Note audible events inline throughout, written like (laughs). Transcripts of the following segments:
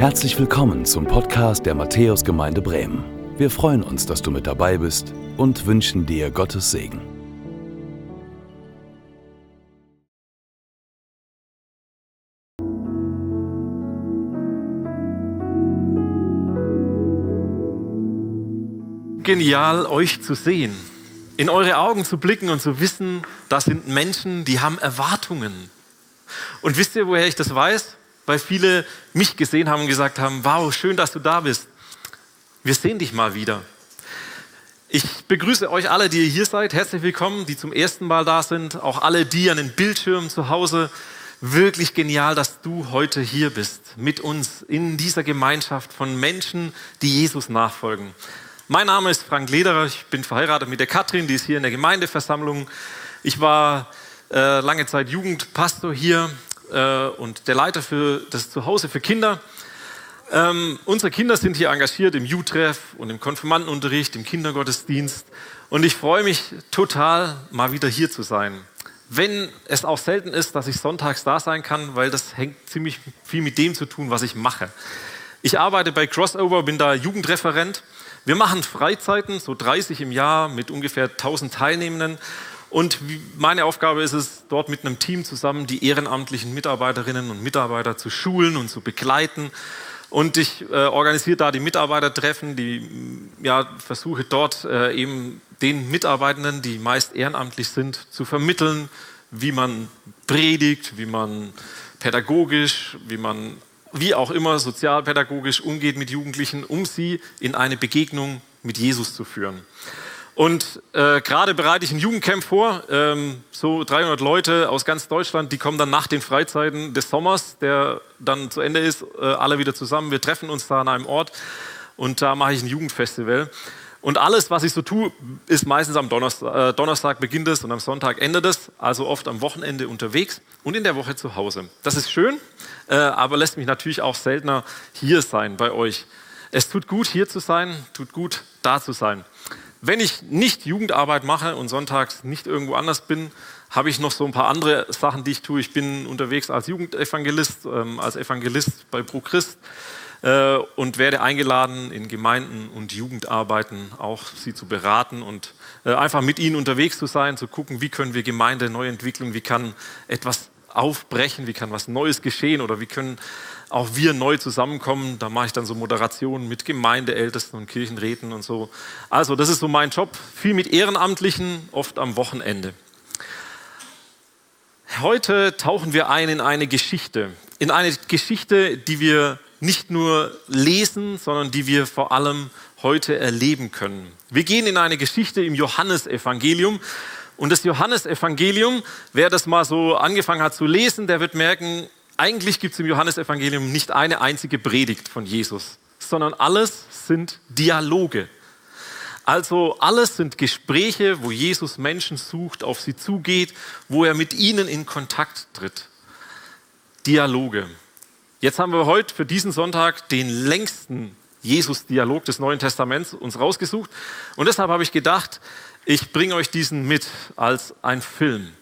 Herzlich willkommen zum Podcast der Matthäusgemeinde Bremen. Wir freuen uns, dass du mit dabei bist und wünschen dir Gottes Segen. Genial, euch zu sehen, in eure Augen zu blicken und zu wissen, das sind Menschen, die haben Erwartungen. Und wisst ihr, woher ich das weiß? Weil viele mich gesehen haben und gesagt haben, wow, schön, dass du da bist. Wir sehen dich mal wieder. Ich begrüße euch alle, die ihr hier seid. Herzlich willkommen, die zum ersten Mal da sind. Auch alle, die an den Bildschirmen zu Hause. Wirklich genial, dass du heute hier bist, mit uns in dieser Gemeinschaft von Menschen, die Jesus nachfolgen. Mein Name ist Frank Lederer. Ich bin verheiratet mit der Katrin, die ist hier in der Gemeindeversammlung. Ich war äh, lange Zeit Jugendpastor hier äh, und der Leiter für das Zuhause für Kinder. Ähm, unsere Kinder sind hier engagiert im U-Treff und im Konfirmandenunterricht, im Kindergottesdienst. Und ich freue mich total, mal wieder hier zu sein. Wenn es auch selten ist, dass ich sonntags da sein kann, weil das hängt ziemlich viel mit dem zu tun, was ich mache. Ich arbeite bei Crossover, bin da Jugendreferent. Wir machen Freizeiten, so 30 im Jahr mit ungefähr 1000 Teilnehmenden. Und meine Aufgabe ist es, dort mit einem Team zusammen die ehrenamtlichen Mitarbeiterinnen und Mitarbeiter zu schulen und zu begleiten. Und ich äh, organisiere da die Mitarbeitertreffen, die ja, versuche dort äh, eben den Mitarbeitenden, die meist ehrenamtlich sind, zu vermitteln, wie man predigt, wie man pädagogisch, wie man wie auch immer sozialpädagogisch umgeht mit Jugendlichen, um sie in eine Begegnung mit Jesus zu führen. Und äh, gerade bereite ich ein Jugendcamp vor, ähm, so 300 Leute aus ganz Deutschland, die kommen dann nach den Freizeiten des Sommers, der dann zu Ende ist, äh, alle wieder zusammen. Wir treffen uns da an einem Ort und da mache ich ein Jugendfestival. Und alles, was ich so tue, ist meistens am Donnerstag, äh, Donnerstag beginnt es und am Sonntag endet es, also oft am Wochenende unterwegs und in der Woche zu Hause. Das ist schön, äh, aber lässt mich natürlich auch seltener hier sein bei euch. Es tut gut, hier zu sein, tut gut, da zu sein. Wenn ich nicht Jugendarbeit mache und sonntags nicht irgendwo anders bin, habe ich noch so ein paar andere Sachen, die ich tue. Ich bin unterwegs als Jugendevangelist, ähm, als Evangelist bei Pro Christ äh, und werde eingeladen, in Gemeinden und Jugendarbeiten auch sie zu beraten und äh, einfach mit ihnen unterwegs zu sein, zu gucken, wie können wir Gemeinde neu entwickeln, wie kann etwas aufbrechen, wie kann was Neues geschehen oder wie können auch wir neu zusammenkommen. Da mache ich dann so Moderationen mit Gemeindeältesten und Kirchenräten und so. Also das ist so mein Job, viel mit Ehrenamtlichen, oft am Wochenende. Heute tauchen wir ein in eine Geschichte, in eine Geschichte, die wir nicht nur lesen, sondern die wir vor allem heute erleben können. Wir gehen in eine Geschichte im Johannesevangelium und das Johannesevangelium, wer das mal so angefangen hat zu lesen, der wird merken, eigentlich gibt es im Johannesevangelium nicht eine einzige Predigt von Jesus, sondern alles sind Dialoge. Also alles sind Gespräche, wo Jesus Menschen sucht, auf sie zugeht, wo er mit ihnen in Kontakt tritt. Dialoge. Jetzt haben wir heute für diesen Sonntag den längsten Jesus-Dialog des Neuen Testaments uns rausgesucht. Und deshalb habe ich gedacht, ich bringe euch diesen mit als ein Film.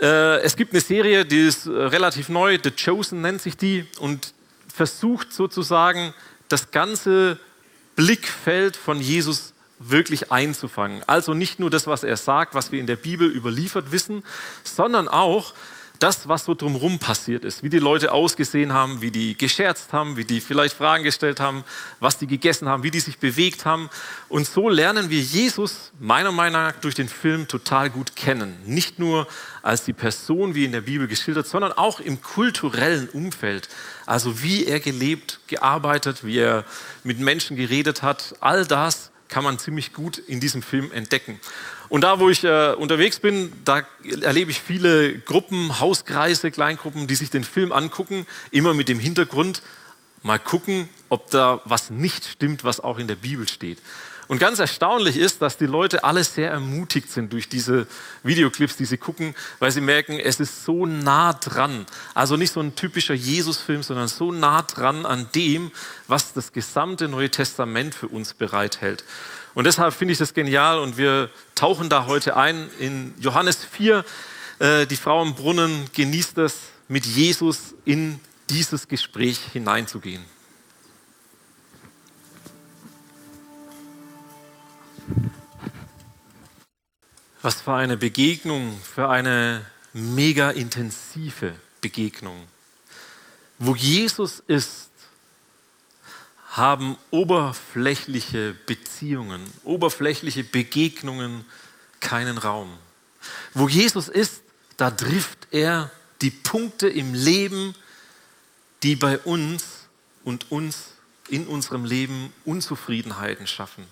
Äh, es gibt eine Serie, die ist äh, relativ neu, The Chosen nennt sich die, und versucht sozusagen das ganze Blickfeld von Jesus wirklich einzufangen. Also nicht nur das, was er sagt, was wir in der Bibel überliefert wissen, sondern auch das, was so drumherum passiert ist, wie die Leute ausgesehen haben, wie die gescherzt haben, wie die vielleicht Fragen gestellt haben, was die gegessen haben, wie die sich bewegt haben. Und so lernen wir Jesus meiner Meinung nach durch den Film total gut kennen. Nicht nur als die Person, wie in der Bibel geschildert, sondern auch im kulturellen Umfeld. Also wie er gelebt, gearbeitet, wie er mit Menschen geredet hat. All das kann man ziemlich gut in diesem Film entdecken. Und da, wo ich äh, unterwegs bin, da erlebe ich viele Gruppen, Hauskreise, Kleingruppen, die sich den Film angucken, immer mit dem Hintergrund, mal gucken, ob da was nicht stimmt, was auch in der Bibel steht. Und ganz erstaunlich ist, dass die Leute alle sehr ermutigt sind durch diese Videoclips, die sie gucken, weil sie merken, es ist so nah dran. Also nicht so ein typischer Jesus-Film, sondern so nah dran an dem, was das gesamte Neue Testament für uns bereithält. Und deshalb finde ich das genial und wir tauchen da heute ein in Johannes 4. Äh, die Frau im Brunnen genießt es, mit Jesus in dieses Gespräch hineinzugehen. Was für eine Begegnung, für eine mega intensive Begegnung. Wo Jesus ist, haben oberflächliche Beziehungen, oberflächliche Begegnungen keinen Raum. Wo Jesus ist, da trifft er die Punkte im Leben, die bei uns und uns in unserem Leben Unzufriedenheiten schaffen.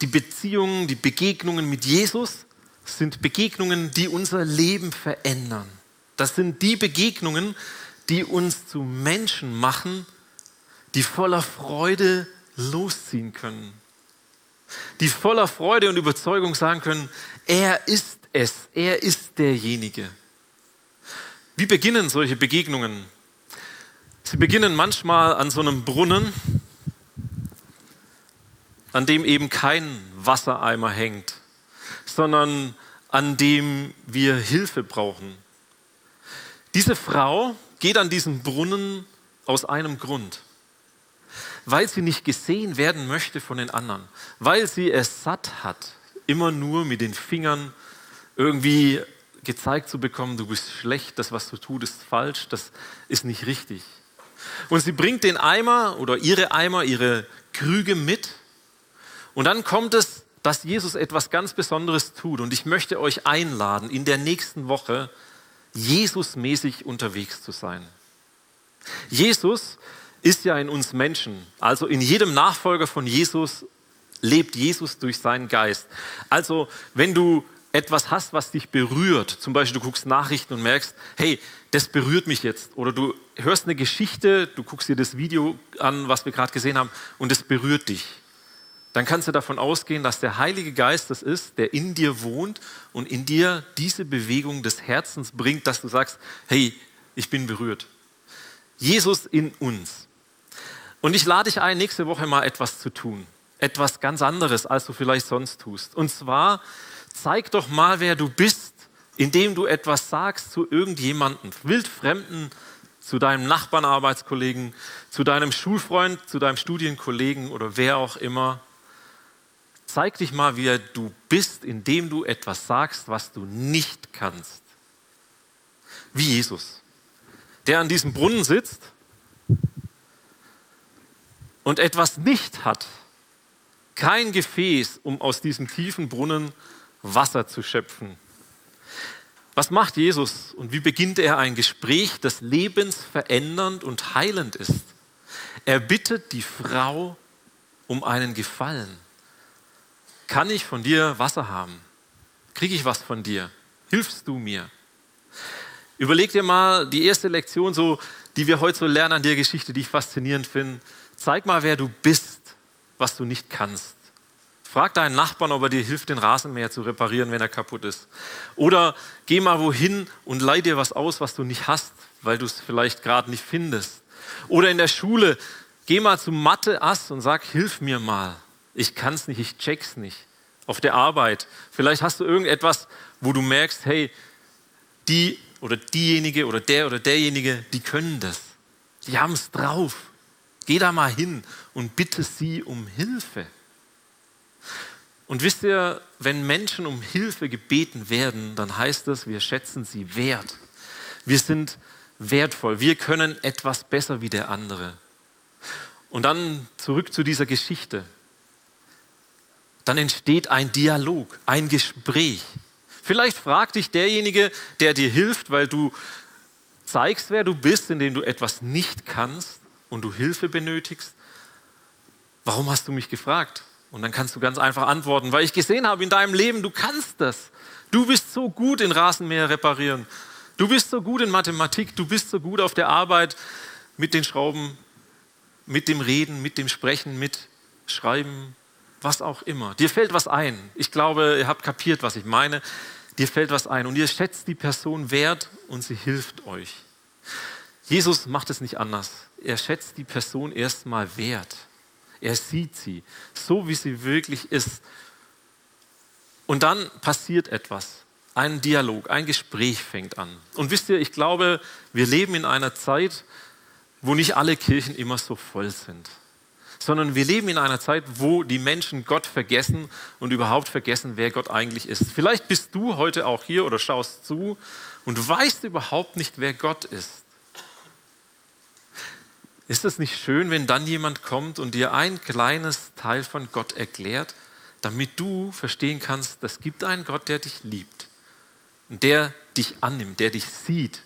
Die Beziehungen, die Begegnungen mit Jesus sind Begegnungen, die unser Leben verändern. Das sind die Begegnungen, die uns zu Menschen machen, die voller Freude losziehen können. Die voller Freude und Überzeugung sagen können, er ist es, er ist derjenige. Wie beginnen solche Begegnungen? Sie beginnen manchmal an so einem Brunnen, an dem eben kein Wassereimer hängt, sondern an dem wir Hilfe brauchen. Diese Frau geht an diesen Brunnen aus einem Grund, weil sie nicht gesehen werden möchte von den anderen, weil sie es satt hat, immer nur mit den Fingern irgendwie gezeigt zu bekommen, du bist schlecht, das, was du tust, ist falsch, das ist nicht richtig. Und sie bringt den Eimer oder ihre Eimer, ihre Krüge mit. Und dann kommt es, dass Jesus etwas ganz Besonderes tut. Und ich möchte euch einladen, in der nächsten Woche Jesusmäßig unterwegs zu sein. Jesus ist ja in uns Menschen. Also in jedem Nachfolger von Jesus lebt Jesus durch seinen Geist. Also wenn du etwas hast, was dich berührt, zum Beispiel du guckst Nachrichten und merkst, hey, das berührt mich jetzt. Oder du hörst eine Geschichte, du guckst dir das Video an, was wir gerade gesehen haben, und es berührt dich. Dann kannst du davon ausgehen, dass der Heilige Geist das ist, der in dir wohnt und in dir diese Bewegung des Herzens bringt, dass du sagst, hey, ich bin berührt. Jesus in uns. Und ich lade dich ein, nächste Woche mal etwas zu tun. Etwas ganz anderes, als du vielleicht sonst tust. Und zwar, zeig doch mal, wer du bist, indem du etwas sagst zu irgendjemandem, wildfremden, zu deinem Nachbarn, Arbeitskollegen, zu deinem Schulfreund, zu deinem Studienkollegen oder wer auch immer. Zeig dich mal, wie du bist, indem du etwas sagst, was du nicht kannst. Wie Jesus, der an diesem Brunnen sitzt und etwas nicht hat. Kein Gefäß, um aus diesem tiefen Brunnen Wasser zu schöpfen. Was macht Jesus und wie beginnt er ein Gespräch, das lebensverändernd und heilend ist? Er bittet die Frau um einen Gefallen. Kann ich von dir Wasser haben? Kriege ich was von dir? Hilfst du mir? Überleg dir mal die erste Lektion, so, die wir heute so lernen an der Geschichte, die ich faszinierend finde. Zeig mal, wer du bist, was du nicht kannst. Frag deinen Nachbarn, ob er dir hilft, den Rasenmäher zu reparieren, wenn er kaputt ist. Oder geh mal wohin und leih dir was aus, was du nicht hast, weil du es vielleicht gerade nicht findest. Oder in der Schule, geh mal zum Mathe-Ass und sag, hilf mir mal. Ich kann es nicht, ich check's nicht. Auf der Arbeit. Vielleicht hast du irgendetwas, wo du merkst, hey, die oder diejenige oder der oder derjenige, die können das. Die haben es drauf. Geh da mal hin und bitte sie um Hilfe. Und wisst ihr, wenn Menschen um Hilfe gebeten werden, dann heißt das, wir schätzen sie wert. Wir sind wertvoll. Wir können etwas besser wie der andere. Und dann zurück zu dieser Geschichte. Dann entsteht ein Dialog, ein Gespräch. Vielleicht fragt dich derjenige, der dir hilft, weil du zeigst, wer du bist, indem du etwas nicht kannst und du Hilfe benötigst. Warum hast du mich gefragt? Und dann kannst du ganz einfach antworten, weil ich gesehen habe in deinem Leben, du kannst das. Du bist so gut in Rasenmäher reparieren. Du bist so gut in Mathematik. Du bist so gut auf der Arbeit mit den Schrauben, mit dem Reden, mit dem Sprechen, mit Schreiben, was auch immer. Dir fällt was ein. Ich glaube, ihr habt kapiert, was ich meine. Dir fällt was ein und ihr schätzt die Person wert und sie hilft euch. Jesus macht es nicht anders. Er schätzt die Person erstmal wert. Er sieht sie, so wie sie wirklich ist. Und dann passiert etwas. ein Dialog, ein Gespräch fängt an. Und wisst ihr, ich glaube, wir leben in einer Zeit, wo nicht alle Kirchen immer so voll sind, sondern wir leben in einer Zeit, wo die Menschen Gott vergessen und überhaupt vergessen, wer Gott eigentlich ist. Vielleicht bist du heute auch hier oder schaust zu und weißt überhaupt nicht, wer Gott ist. Ist es nicht schön, wenn dann jemand kommt und dir ein kleines Teil von Gott erklärt, damit du verstehen kannst, es gibt einen Gott, der dich liebt, der dich annimmt, der dich sieht,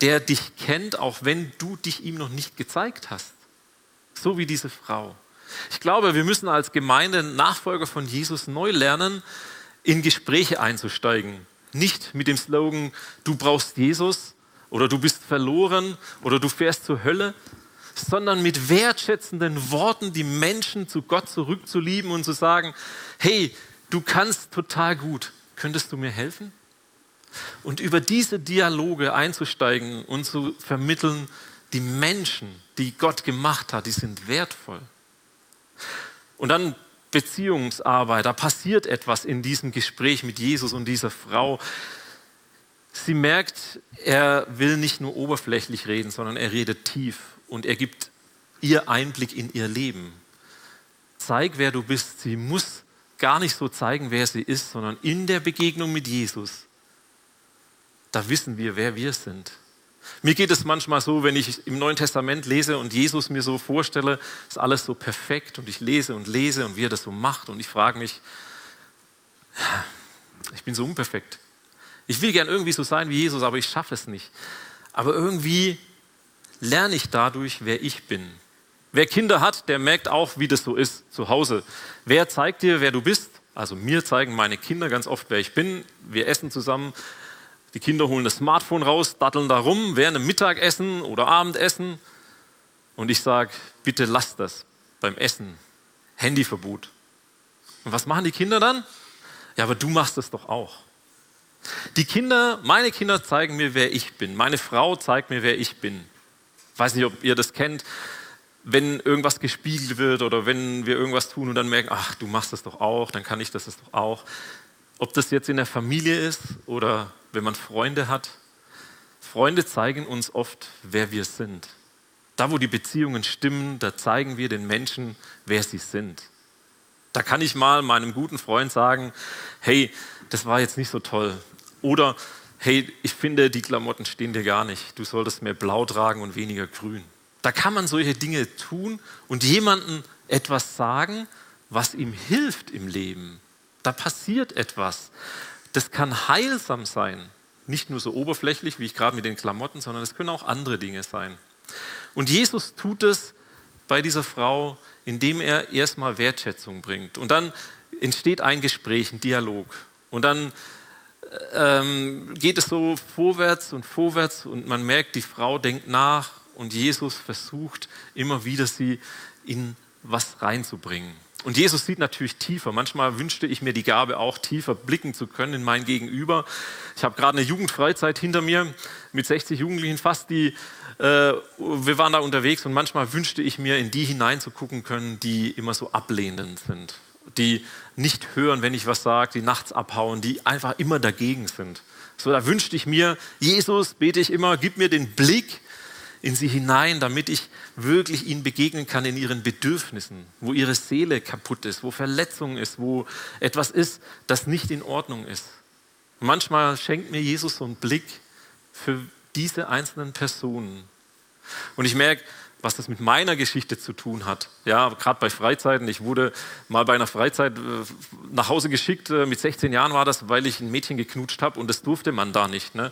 der dich kennt, auch wenn du dich ihm noch nicht gezeigt hast. So wie diese Frau. Ich glaube, wir müssen als Gemeinde Nachfolger von Jesus neu lernen, in Gespräche einzusteigen. Nicht mit dem Slogan, du brauchst Jesus oder du bist verloren oder du fährst zur Hölle, sondern mit wertschätzenden Worten die Menschen zu Gott zurückzulieben und zu sagen, hey, du kannst total gut, könntest du mir helfen? Und über diese Dialoge einzusteigen und zu vermitteln, die Menschen, die Gott gemacht hat, die sind wertvoll. Und dann Beziehungsarbeit, da passiert etwas in diesem Gespräch mit Jesus und dieser Frau. Sie merkt, er will nicht nur oberflächlich reden, sondern er redet tief und er gibt ihr Einblick in ihr Leben. Zeig, wer du bist. Sie muss gar nicht so zeigen, wer sie ist, sondern in der Begegnung mit Jesus, da wissen wir, wer wir sind. Mir geht es manchmal so, wenn ich im Neuen Testament lese und Jesus mir so vorstelle, ist alles so perfekt und ich lese und lese und wie er das so macht und ich frage mich, ich bin so unperfekt. Ich will gern irgendwie so sein wie Jesus, aber ich schaffe es nicht. Aber irgendwie lerne ich dadurch, wer ich bin. Wer Kinder hat, der merkt auch, wie das so ist zu Hause. Wer zeigt dir, wer du bist? Also mir zeigen meine Kinder ganz oft, wer ich bin. Wir essen zusammen. Die Kinder holen das Smartphone raus, datteln da rum während dem Mittagessen oder Abendessen. Und ich sage, bitte lass das beim Essen. Handyverbot. Und was machen die Kinder dann? Ja, aber du machst es doch auch. Die Kinder, meine Kinder zeigen mir, wer ich bin. Meine Frau zeigt mir, wer ich bin. Weiß nicht, ob ihr das kennt, wenn irgendwas gespiegelt wird oder wenn wir irgendwas tun und dann merken, ach, du machst das doch auch, dann kann ich das doch auch. Ob das jetzt in der Familie ist oder wenn man Freunde hat. Freunde zeigen uns oft, wer wir sind. Da, wo die Beziehungen stimmen, da zeigen wir den Menschen, wer sie sind. Da kann ich mal meinem guten Freund sagen, hey, das war jetzt nicht so toll. Oder, hey, ich finde, die Klamotten stehen dir gar nicht. Du solltest mehr blau tragen und weniger grün. Da kann man solche Dinge tun und jemandem etwas sagen, was ihm hilft im Leben. Da passiert etwas. Das kann heilsam sein. Nicht nur so oberflächlich, wie ich gerade mit den Klamotten, sondern es können auch andere Dinge sein. Und Jesus tut es bei dieser Frau, indem er erstmal Wertschätzung bringt. Und dann entsteht ein Gespräch, ein Dialog. Und dann ähm, geht es so vorwärts und vorwärts und man merkt, die Frau denkt nach und Jesus versucht immer wieder sie in was reinzubringen. Und Jesus sieht natürlich tiefer. Manchmal wünschte ich mir die Gabe auch tiefer blicken zu können in mein Gegenüber. Ich habe gerade eine Jugendfreizeit hinter mir mit 60 Jugendlichen fast, die äh, wir waren da unterwegs und manchmal wünschte ich mir in die hineinzugucken können, die immer so ablehnend sind, die nicht hören, wenn ich was sage, die nachts abhauen, die einfach immer dagegen sind. So, da wünschte ich mir, Jesus, bete ich immer, gib mir den Blick in sie hinein, damit ich wirklich ihnen begegnen kann in ihren Bedürfnissen, wo ihre Seele kaputt ist, wo Verletzung ist, wo etwas ist, das nicht in Ordnung ist. Manchmal schenkt mir Jesus so einen Blick für diese einzelnen Personen. Und ich merke, was das mit meiner Geschichte zu tun hat. Ja, gerade bei Freizeiten. Ich wurde mal bei einer Freizeit äh, nach Hause geschickt. Äh, mit 16 Jahren war das, weil ich ein Mädchen geknutscht habe und das durfte man da nicht. Ne?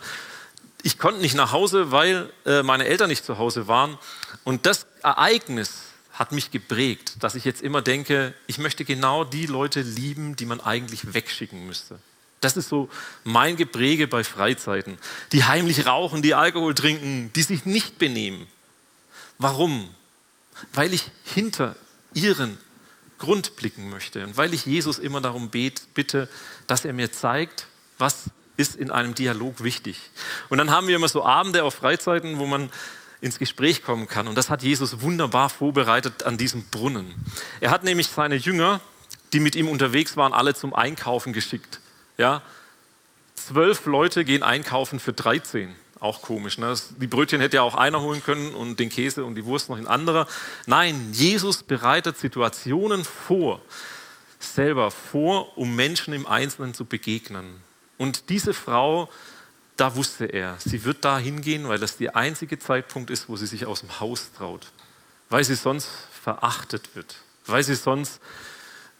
Ich konnte nicht nach Hause, weil äh, meine Eltern nicht zu Hause waren. Und das Ereignis hat mich geprägt, dass ich jetzt immer denke, ich möchte genau die Leute lieben, die man eigentlich wegschicken müsste. Das ist so mein Gepräge bei Freizeiten. Die heimlich rauchen, die Alkohol trinken, die sich nicht benehmen. Warum? Weil ich hinter ihren Grund blicken möchte und weil ich Jesus immer darum bitte, dass er mir zeigt, was ist in einem Dialog wichtig. Und dann haben wir immer so Abende auf Freizeiten, wo man ins Gespräch kommen kann. Und das hat Jesus wunderbar vorbereitet an diesem Brunnen. Er hat nämlich seine Jünger, die mit ihm unterwegs waren, alle zum Einkaufen geschickt. Ja? zwölf Leute gehen einkaufen für 13. Auch komisch. Ne? Die Brötchen hätte ja auch einer holen können und den Käse und die Wurst noch ein anderer. Nein, Jesus bereitet Situationen vor, selber vor, um Menschen im Einzelnen zu begegnen. Und diese Frau, da wusste er, sie wird da hingehen, weil das der einzige Zeitpunkt ist, wo sie sich aus dem Haus traut. Weil sie sonst verachtet wird. Weil sie sonst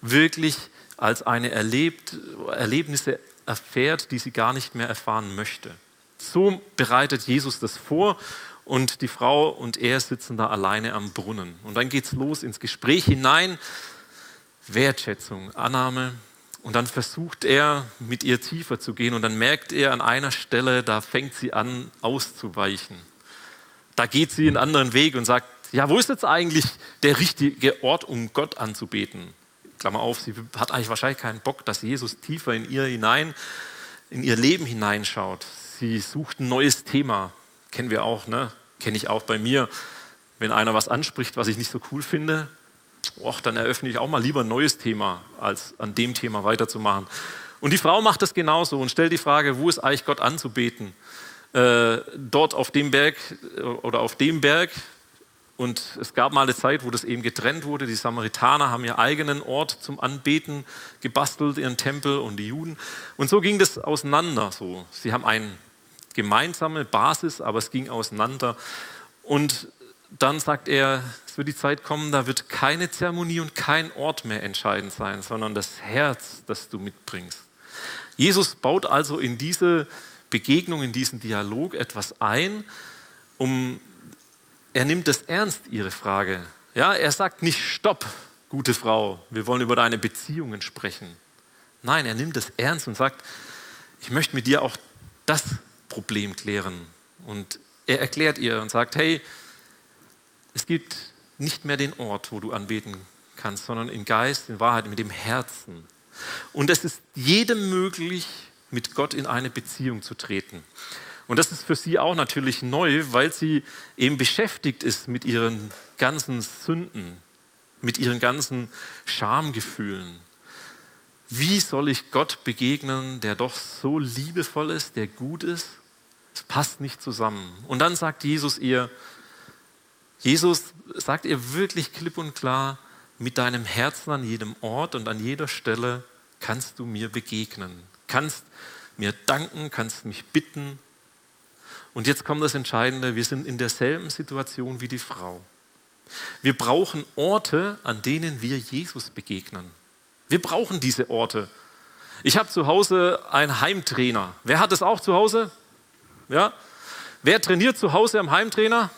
wirklich als eine erlebt, Erlebnisse erfährt, die sie gar nicht mehr erfahren möchte. So bereitet Jesus das vor und die Frau und er sitzen da alleine am Brunnen. Und dann geht es los ins Gespräch hinein, Wertschätzung, Annahme. Und dann versucht er, mit ihr tiefer zu gehen und dann merkt er an einer Stelle, da fängt sie an auszuweichen. Da geht sie einen anderen Weg und sagt, ja, wo ist jetzt eigentlich der richtige Ort, um Gott anzubeten? Klammer auf, sie hat eigentlich wahrscheinlich keinen Bock, dass Jesus tiefer in ihr hinein, in ihr Leben hineinschaut. Sie sucht ein neues Thema. Kennen wir auch, ne? Kenne ich auch bei mir. Wenn einer was anspricht, was ich nicht so cool finde, och, dann eröffne ich auch mal lieber ein neues Thema, als an dem Thema weiterzumachen. Und die Frau macht das genauso und stellt die Frage, wo ist eigentlich Gott anzubeten? Äh, dort auf dem Berg äh, oder auf dem Berg, und es gab mal eine Zeit, wo das eben getrennt wurde. Die Samaritaner haben ihren eigenen Ort zum Anbeten gebastelt, ihren Tempel und die Juden. Und so ging das auseinander. So. Sie haben eine gemeinsame Basis, aber es ging auseinander. Und dann sagt er, es wird die Zeit kommen, da wird keine Zeremonie und kein Ort mehr entscheidend sein, sondern das Herz, das du mitbringst. Jesus baut also in diese Begegnung, in diesen Dialog etwas ein, um er nimmt es ernst, ihre Frage. Ja, er sagt nicht, stopp, gute Frau, wir wollen über deine Beziehungen sprechen. Nein, er nimmt es ernst und sagt, ich möchte mit dir auch das Problem klären. Und er erklärt ihr und sagt, hey, es gibt nicht mehr den Ort, wo du anbeten kannst, sondern in Geist, in Wahrheit, mit dem Herzen. Und es ist jedem möglich, mit Gott in eine Beziehung zu treten. Und das ist für sie auch natürlich neu, weil sie eben beschäftigt ist mit ihren ganzen Sünden, mit ihren ganzen Schamgefühlen. Wie soll ich Gott begegnen, der doch so liebevoll ist, der gut ist? Es passt nicht zusammen. Und dann sagt Jesus ihr, Jesus sagt ihr wirklich klipp und klar, mit deinem Herzen an jedem Ort und an jeder Stelle kannst du mir begegnen, kannst mir danken, kannst mich bitten, und jetzt kommt das Entscheidende, wir sind in derselben Situation wie die Frau. Wir brauchen Orte, an denen wir Jesus begegnen. Wir brauchen diese Orte. Ich habe zu Hause einen Heimtrainer. Wer hat das auch zu Hause? Ja? Wer trainiert zu Hause am Heimtrainer?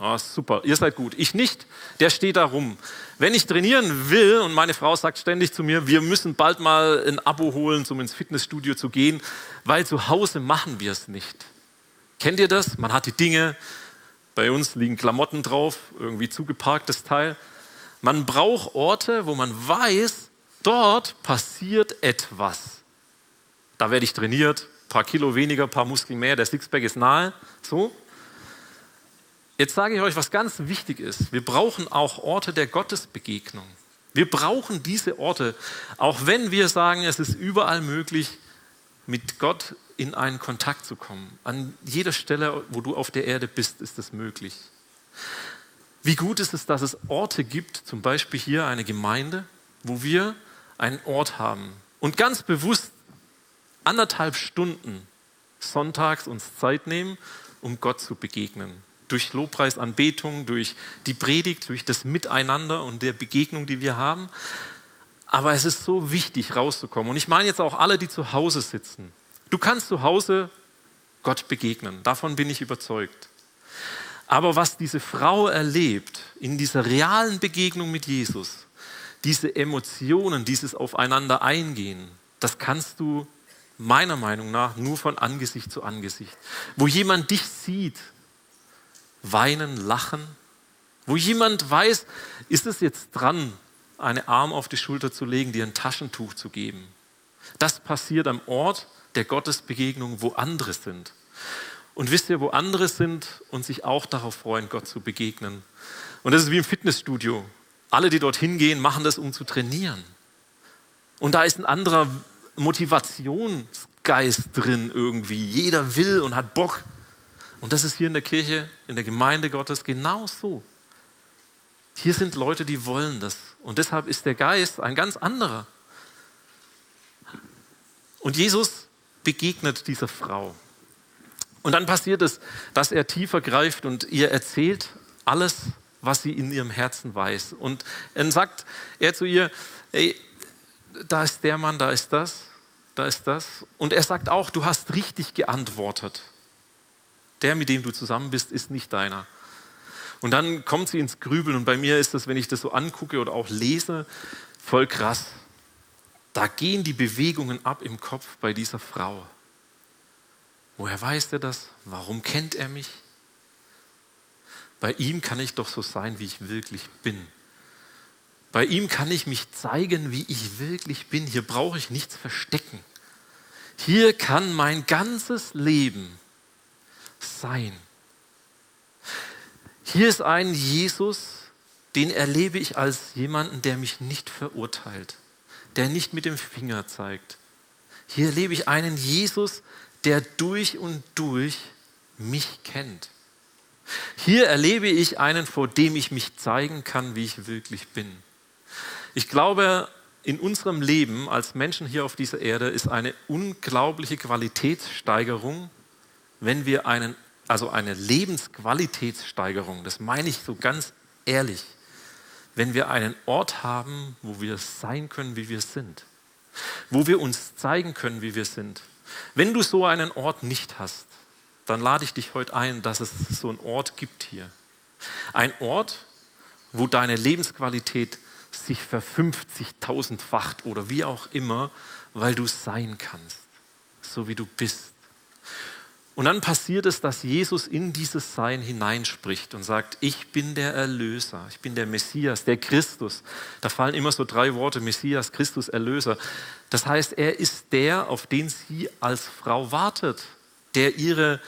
Oh, super, ihr seid gut. Ich nicht, der steht da rum. Wenn ich trainieren will und meine Frau sagt ständig zu mir, wir müssen bald mal ein Abo holen, um ins Fitnessstudio zu gehen, weil zu Hause machen wir es nicht. Kennt ihr das? Man hat die Dinge, bei uns liegen Klamotten drauf, irgendwie zugeparktes Teil. Man braucht Orte, wo man weiß, dort passiert etwas. Da werde ich trainiert, paar Kilo weniger, paar Muskeln mehr, der Sixpack ist nahe. So. Jetzt sage ich euch, was ganz wichtig ist. Wir brauchen auch Orte der Gottesbegegnung. Wir brauchen diese Orte, auch wenn wir sagen, es ist überall möglich, mit Gott in einen Kontakt zu kommen. An jeder Stelle, wo du auf der Erde bist, ist das möglich. Wie gut ist es, dass es Orte gibt, zum Beispiel hier eine Gemeinde, wo wir einen Ort haben und ganz bewusst anderthalb Stunden sonntags uns Zeit nehmen, um Gott zu begegnen. Durch Lobpreis, Anbetung, durch die Predigt, durch das Miteinander und der Begegnung, die wir haben. Aber es ist so wichtig, rauszukommen. Und ich meine jetzt auch alle, die zu Hause sitzen. Du kannst zu Hause Gott begegnen, davon bin ich überzeugt. Aber was diese Frau erlebt in dieser realen Begegnung mit Jesus, diese Emotionen, dieses Aufeinander eingehen, das kannst du meiner Meinung nach nur von Angesicht zu Angesicht. Wo jemand dich sieht, weinen, lachen, wo jemand weiß, ist es jetzt dran, einen Arm auf die Schulter zu legen, dir ein Taschentuch zu geben. Das passiert am Ort, der Gottesbegegnung, wo andere sind. Und wisst ihr, wo andere sind und sich auch darauf freuen, Gott zu begegnen. Und das ist wie im Fitnessstudio. Alle, die dorthin gehen, machen das, um zu trainieren. Und da ist ein anderer Motivationsgrad Geist drin irgendwie. Jeder will und hat Bock. Und das ist hier in der Kirche, in der Gemeinde Gottes genauso. Hier sind Leute, die wollen das. Und deshalb ist der Geist ein ganz anderer. Und Jesus begegnet dieser Frau. Und dann passiert es, dass er tiefer greift und ihr erzählt alles, was sie in ihrem Herzen weiß. Und dann sagt er zu ihr, ey, da ist der Mann, da ist das, da ist das. Und er sagt auch, du hast richtig geantwortet. Der, mit dem du zusammen bist, ist nicht deiner. Und dann kommt sie ins Grübeln und bei mir ist das, wenn ich das so angucke oder auch lese, voll krass. Da gehen die Bewegungen ab im Kopf bei dieser Frau. Woher weiß er das? Warum kennt er mich? Bei ihm kann ich doch so sein, wie ich wirklich bin. Bei ihm kann ich mich zeigen, wie ich wirklich bin. Hier brauche ich nichts verstecken. Hier kann mein ganzes Leben sein. Hier ist ein Jesus, den erlebe ich als jemanden, der mich nicht verurteilt, der nicht mit dem Finger zeigt. Hier erlebe ich einen Jesus, der durch und durch mich kennt. Hier erlebe ich einen, vor dem ich mich zeigen kann, wie ich wirklich bin. Ich glaube, in unserem Leben als Menschen hier auf dieser Erde ist eine unglaubliche Qualitätssteigerung, wenn wir einen also eine Lebensqualitätssteigerung, das meine ich so ganz ehrlich, wenn wir einen Ort haben, wo wir sein können, wie wir sind, wo wir uns zeigen können, wie wir sind. Wenn du so einen Ort nicht hast, dann lade ich dich heute ein, dass es so einen Ort gibt hier. Ein Ort, wo deine Lebensqualität sich verfünfzigtausendfacht oder wie auch immer, weil du sein kannst, so wie du bist. Und dann passiert es, dass Jesus in dieses Sein hineinspricht und sagt, ich bin der Erlöser, ich bin der Messias, der Christus. Da fallen immer so drei Worte, Messias, Christus, Erlöser. Das heißt, er ist der, auf den sie als Frau wartet, der ihre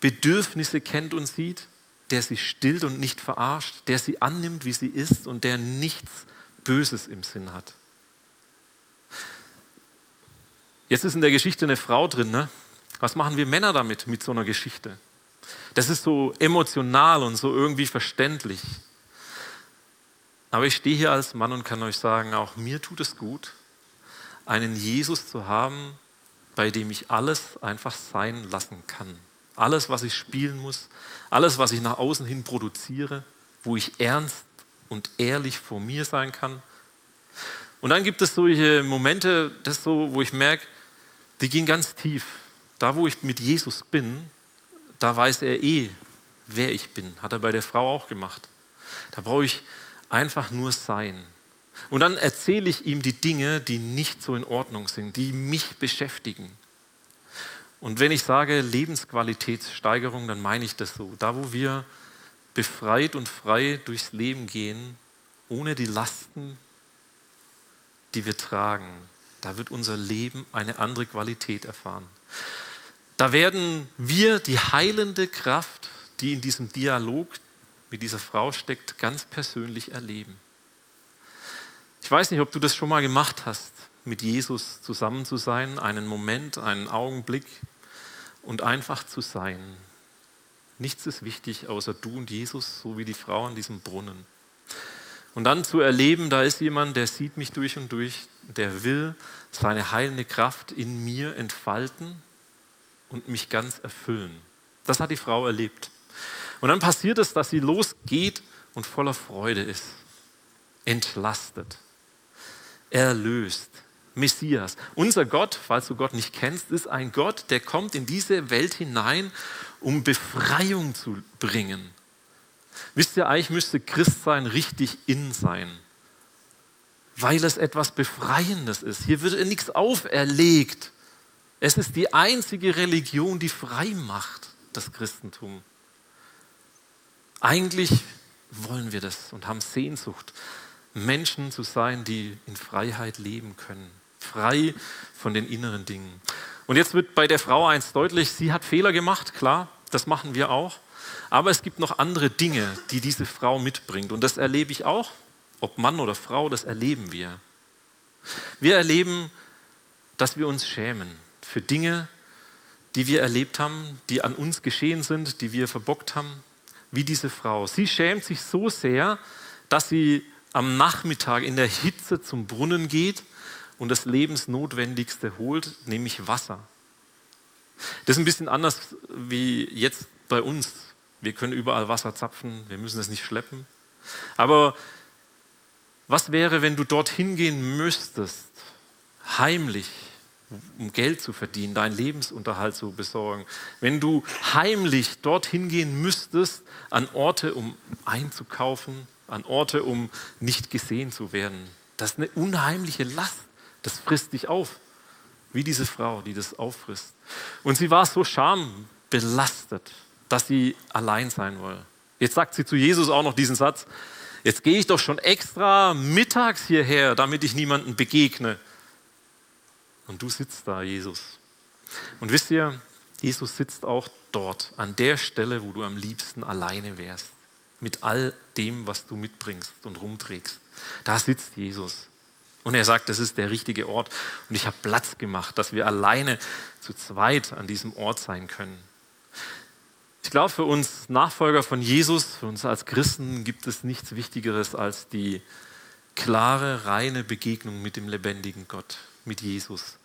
Bedürfnisse kennt und sieht, der sie stillt und nicht verarscht, der sie annimmt, wie sie ist und der nichts Böses im Sinn hat. Jetzt ist in der Geschichte eine Frau drin, ne? Was machen wir Männer damit, mit so einer Geschichte? Das ist so emotional und so irgendwie verständlich. Aber ich stehe hier als Mann und kann euch sagen, auch mir tut es gut, einen Jesus zu haben, bei dem ich alles einfach sein lassen kann. Alles, was ich spielen muss, alles, was ich nach außen hin produziere, wo ich ernst und ehrlich vor mir sein kann. Und dann gibt es solche Momente, das so, wo ich merke, die gehen ganz tief. Da, wo ich mit Jesus bin, da weiß er eh, wer ich bin. Hat er bei der Frau auch gemacht. Da brauche ich einfach nur sein. Und dann erzähle ich ihm die Dinge, die nicht so in Ordnung sind, die mich beschäftigen. Und wenn ich sage Lebensqualitätssteigerung, dann meine ich das so. Da, wo wir befreit und frei durchs Leben gehen, ohne die Lasten, die wir tragen, da wird unser Leben eine andere Qualität erfahren. Da werden wir die heilende Kraft, die in diesem Dialog mit dieser Frau steckt, ganz persönlich erleben. Ich weiß nicht, ob du das schon mal gemacht hast, mit Jesus zusammen zu sein, einen Moment, einen Augenblick und einfach zu sein. Nichts ist wichtig außer du und Jesus, so wie die Frau an diesem Brunnen. Und dann zu erleben, da ist jemand, der sieht mich durch und durch, der will seine heilende Kraft in mir entfalten und mich ganz erfüllen. Das hat die Frau erlebt. Und dann passiert es, dass sie losgeht und voller Freude ist. Entlastet. Erlöst. Messias. Unser Gott, falls du Gott nicht kennst, ist ein Gott, der kommt in diese Welt hinein, um Befreiung zu bringen. Wisst ihr, eigentlich müsste Christsein richtig in sein, weil es etwas Befreiendes ist. Hier wird nichts auferlegt, es ist die einzige Religion, die frei macht, das Christentum. Eigentlich wollen wir das und haben Sehnsucht, Menschen zu sein, die in Freiheit leben können, frei von den inneren Dingen. Und jetzt wird bei der Frau eins deutlich, sie hat Fehler gemacht, klar, das machen wir auch. Aber es gibt noch andere Dinge, die diese Frau mitbringt. Und das erlebe ich auch, ob Mann oder Frau, das erleben wir. Wir erleben, dass wir uns schämen für Dinge, die wir erlebt haben, die an uns geschehen sind, die wir verbockt haben, wie diese Frau. Sie schämt sich so sehr, dass sie am Nachmittag in der Hitze zum Brunnen geht und das Lebensnotwendigste holt, nämlich Wasser. Das ist ein bisschen anders wie jetzt bei uns. Wir können überall Wasser zapfen, wir müssen es nicht schleppen. Aber was wäre, wenn du dorthin gehen müsstest, heimlich, um Geld zu verdienen, deinen Lebensunterhalt zu besorgen, wenn du heimlich dorthin gehen müsstest, an Orte, um einzukaufen, an Orte, um nicht gesehen zu werden. Das ist eine unheimliche Last. Das frisst dich auf, wie diese Frau, die das auffrisst. Und sie war so schambelastet, dass sie allein sein wollte. Jetzt sagt sie zu Jesus auch noch diesen Satz, jetzt gehe ich doch schon extra mittags hierher, damit ich niemanden begegne. Und du sitzt da, Jesus. Und wisst ihr, Jesus sitzt auch dort, an der Stelle, wo du am liebsten alleine wärst. Mit all dem, was du mitbringst und rumträgst. Da sitzt Jesus. Und er sagt, das ist der richtige Ort. Und ich habe Platz gemacht, dass wir alleine zu zweit an diesem Ort sein können. Ich glaube, für uns Nachfolger von Jesus, für uns als Christen gibt es nichts Wichtigeres als die klare, reine Begegnung mit dem lebendigen Gott mit Jesus.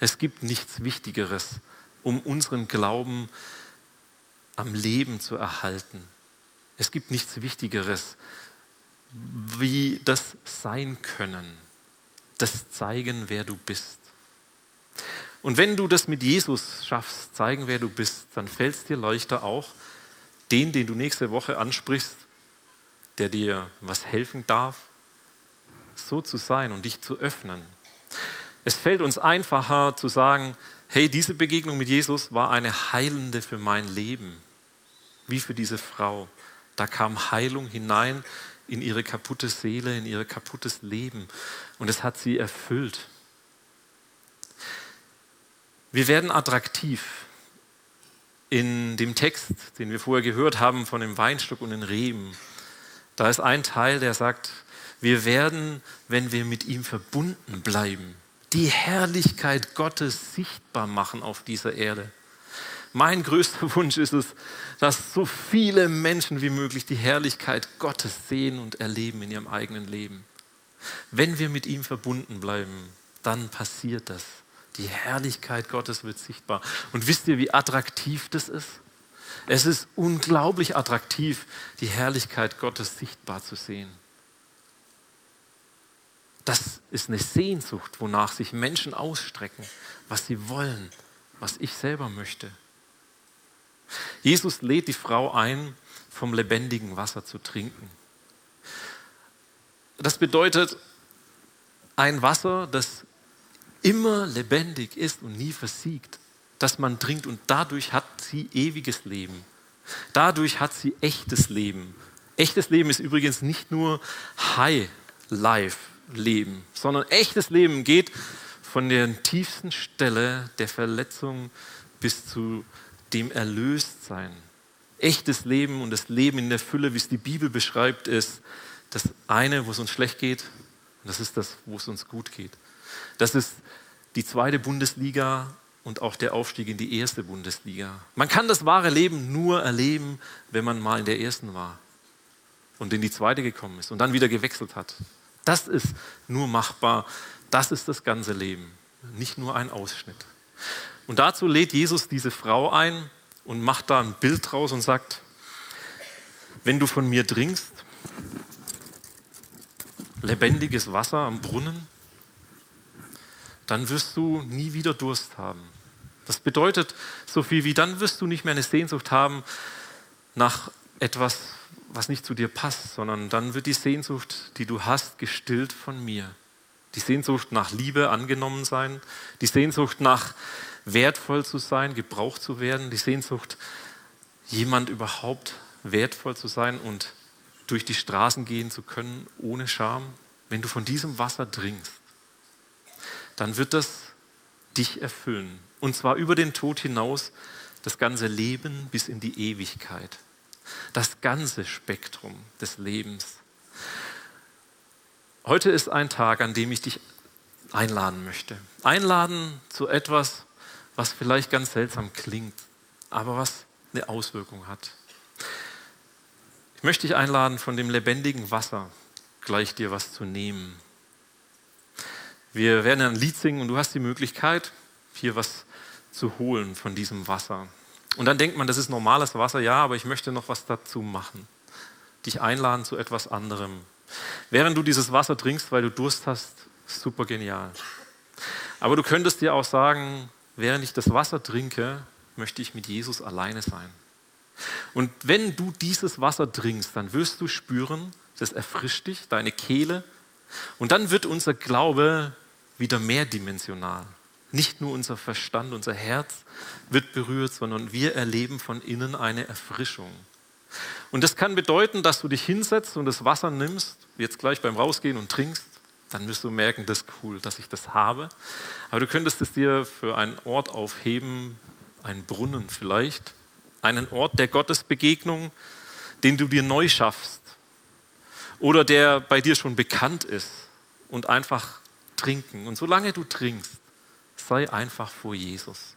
Es gibt nichts Wichtigeres, um unseren Glauben am Leben zu erhalten. Es gibt nichts Wichtigeres, wie das sein können, das zeigen, wer du bist. Und wenn du das mit Jesus schaffst, zeigen, wer du bist, dann fällt es dir leichter auch, den, den du nächste Woche ansprichst, der dir was helfen darf, so zu sein und dich zu öffnen es fällt uns einfacher zu sagen, hey, diese Begegnung mit Jesus war eine heilende für mein Leben, wie für diese Frau. Da kam Heilung hinein in ihre kaputte Seele, in ihr kaputtes Leben und es hat sie erfüllt. Wir werden attraktiv. In dem Text, den wir vorher gehört haben von dem Weinstock und den Reben, da ist ein Teil, der sagt, wir werden, wenn wir mit ihm verbunden bleiben, die Herrlichkeit Gottes sichtbar machen auf dieser Erde. Mein größter (laughs) Wunsch ist es, dass so viele Menschen wie möglich die Herrlichkeit Gottes sehen und erleben in ihrem eigenen Leben. Wenn wir mit ihm verbunden bleiben, dann passiert das. Die Herrlichkeit Gottes wird sichtbar. Und wisst ihr, wie attraktiv das ist? Es ist unglaublich attraktiv, die Herrlichkeit Gottes sichtbar zu sehen. Das ist eine Sehnsucht, wonach sich Menschen ausstrecken, was sie wollen, was ich selber möchte. Jesus lädt die Frau ein, vom lebendigen Wasser zu trinken. Das bedeutet ein Wasser, das immer lebendig ist und nie versiegt, das man trinkt und dadurch hat sie ewiges Leben. Dadurch hat sie echtes Leben. Echtes Leben ist übrigens nicht nur High Life, Leben, sondern echtes Leben geht von der tiefsten Stelle der Verletzung bis zu dem Erlöstsein. Echtes Leben und das Leben in der Fülle, wie es die Bibel beschreibt, ist das eine, wo es uns schlecht geht, und das ist das, wo es uns gut geht. Das ist die zweite Bundesliga und auch der Aufstieg in die erste Bundesliga. Man kann das wahre Leben nur erleben, wenn man mal in der ersten war und in die zweite gekommen ist und dann wieder gewechselt hat. Das ist nur machbar. Das ist das ganze Leben, nicht nur ein Ausschnitt. Und dazu lädt Jesus diese Frau ein und macht da ein Bild draus und sagt, wenn du von mir trinkst, lebendiges Wasser am Brunnen, dann wirst du nie wieder Durst haben. Das bedeutet so viel wie, dann wirst du nicht mehr eine Sehnsucht haben nach etwas, was nicht zu dir passt, sondern dann wird die Sehnsucht, die du hast, gestillt von mir. Die Sehnsucht nach Liebe angenommen sein, die Sehnsucht nach wertvoll zu sein, gebraucht zu werden, die Sehnsucht, jemand überhaupt wertvoll zu sein und durch die Straßen gehen zu können ohne Scham. Wenn du von diesem Wasser trinkst, dann wird das dich erfüllen. Und zwar über den Tod hinaus das ganze Leben bis in die Ewigkeit das ganze Spektrum des Lebens. Heute ist ein Tag, an dem ich dich einladen möchte. Einladen zu etwas, was vielleicht ganz seltsam klingt, aber was eine Auswirkung hat. Ich möchte dich einladen, von dem lebendigen Wasser gleich dir was zu nehmen. Wir werden ein Lied singen und du hast die Möglichkeit, hier was zu holen von diesem Wasser. Und dann denkt man, das ist normales Wasser, ja, aber ich möchte noch was dazu machen. Dich einladen zu etwas anderem. Während du dieses Wasser trinkst, weil du Durst hast, super genial. Aber du könntest dir auch sagen, während ich das Wasser trinke, möchte ich mit Jesus alleine sein. Und wenn du dieses Wasser trinkst, dann wirst du spüren, das erfrischt dich, deine Kehle. Und dann wird unser Glaube wieder mehrdimensional. Nicht nur unser Verstand, unser Herz wird berührt, sondern wir erleben von innen eine Erfrischung. Und das kann bedeuten, dass du dich hinsetzt und das Wasser nimmst, jetzt gleich beim Rausgehen und trinkst. Dann wirst du merken, das ist cool, dass ich das habe. Aber du könntest es dir für einen Ort aufheben, einen Brunnen vielleicht, einen Ort der Gottesbegegnung, den du dir neu schaffst oder der bei dir schon bekannt ist und einfach trinken. Und solange du trinkst, sei einfach vor Jesus.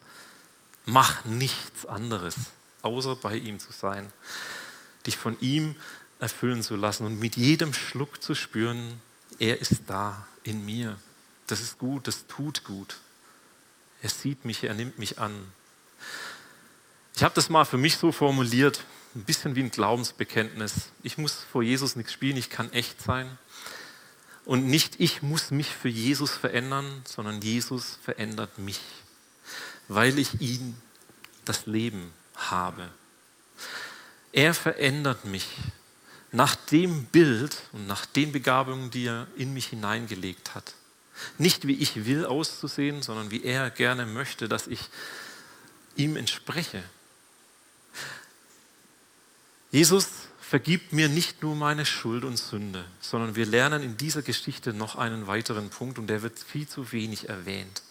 Mach nichts anderes, außer bei ihm zu sein dich von ihm erfüllen zu lassen und mit jedem Schluck zu spüren, er ist da in mir. Das ist gut, das tut gut. Er sieht mich, er nimmt mich an. Ich habe das mal für mich so formuliert, ein bisschen wie ein Glaubensbekenntnis. Ich muss vor Jesus nichts spielen, ich kann echt sein. Und nicht ich muss mich für Jesus verändern, sondern Jesus verändert mich, weil ich ihn das Leben habe. Er verändert mich nach dem Bild und nach den Begabungen, die er in mich hineingelegt hat. Nicht wie ich will auszusehen, sondern wie er gerne möchte, dass ich ihm entspreche. Jesus vergibt mir nicht nur meine Schuld und Sünde, sondern wir lernen in dieser Geschichte noch einen weiteren Punkt und der wird viel zu wenig erwähnt.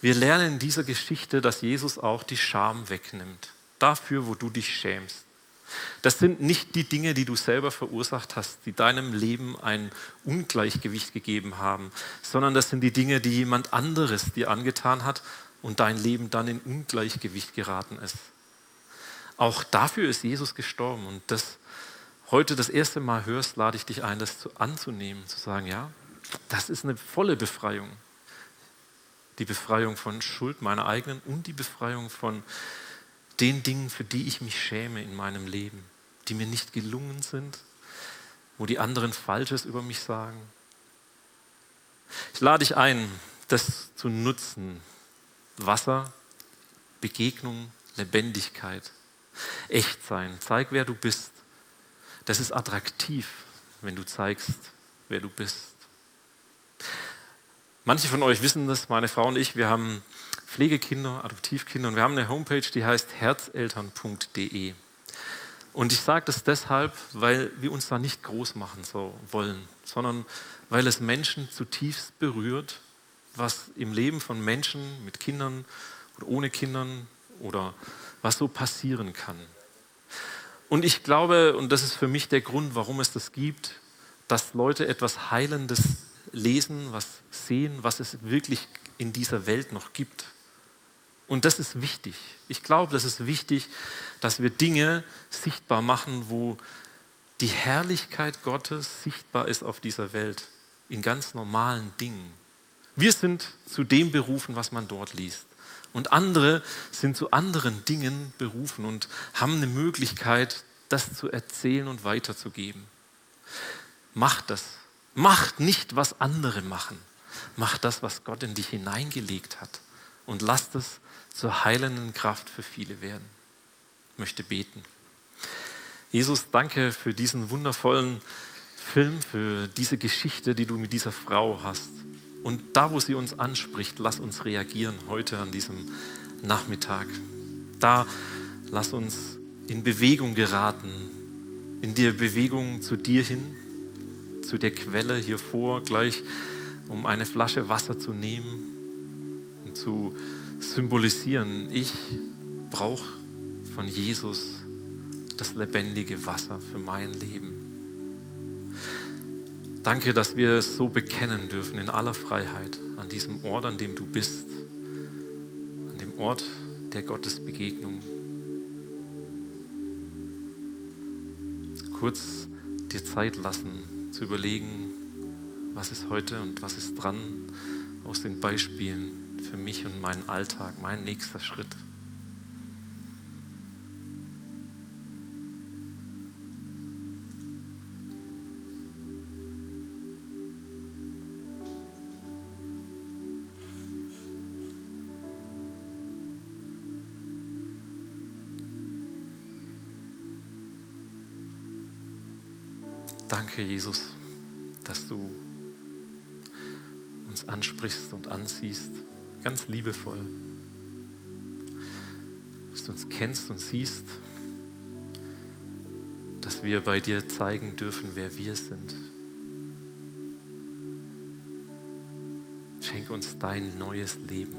Wir lernen in dieser Geschichte, dass Jesus auch die Scham wegnimmt. Dafür, wo du dich schämst. Das sind nicht die Dinge, die du selber verursacht hast, die deinem Leben ein Ungleichgewicht gegeben haben, sondern das sind die Dinge, die jemand anderes dir angetan hat und dein Leben dann in Ungleichgewicht geraten ist. Auch dafür ist Jesus gestorben und das heute das erste Mal hörst, lade ich dich ein, das anzunehmen, zu sagen, ja, das ist eine volle Befreiung. Die Befreiung von Schuld meiner eigenen und die Befreiung von den Dingen, für die ich mich schäme in meinem Leben, die mir nicht gelungen sind, wo die anderen Falsches über mich sagen. Ich lade dich ein, das zu nutzen. Wasser, Begegnung, Lebendigkeit, Echtsein. Zeig, wer du bist. Das ist attraktiv, wenn du zeigst, wer du bist. Manche von euch wissen das, meine Frau und ich, wir haben Pflegekinder, Adoptivkinder. Und wir haben eine Homepage, die heißt herzeltern.de. Und ich sage das deshalb, weil wir uns da nicht groß machen so wollen, sondern weil es Menschen zutiefst berührt, was im Leben von Menschen mit Kindern oder ohne Kindern oder was so passieren kann. Und ich glaube, und das ist für mich der Grund, warum es das gibt, dass Leute etwas Heilendes lesen, was sehen, was es wirklich in dieser Welt noch gibt. Und das ist wichtig. Ich glaube, das ist wichtig, dass wir Dinge sichtbar machen, wo die Herrlichkeit Gottes sichtbar ist auf dieser Welt, in ganz normalen Dingen. Wir sind zu dem berufen, was man dort liest. Und andere sind zu anderen Dingen berufen und haben eine Möglichkeit, das zu erzählen und weiterzugeben. Macht das. Macht nicht, was andere machen. Macht das, was Gott in dich hineingelegt hat. Und lasst es zur heilenden Kraft für viele werden. Ich möchte beten. Jesus, danke für diesen wundervollen Film, für diese Geschichte, die du mit dieser Frau hast. Und da, wo sie uns anspricht, lass uns reagieren heute an diesem Nachmittag. Da lass uns in Bewegung geraten, in der Bewegung zu dir hin, zu der Quelle hier vor, gleich um eine Flasche Wasser zu nehmen und zu symbolisieren, ich brauche von Jesus das lebendige Wasser für mein Leben. Danke, dass wir es so bekennen dürfen in aller Freiheit an diesem Ort, an dem du bist, an dem Ort der Gottesbegegnung. Kurz dir Zeit lassen zu überlegen, was ist heute und was ist dran aus den Beispielen für mich und meinen Alltag, mein nächster Schritt. Danke, Jesus, dass du uns ansprichst und ansiehst, ganz liebevoll. Dass du uns kennst und siehst, dass wir bei dir zeigen dürfen, wer wir sind. Schenke uns dein neues Leben.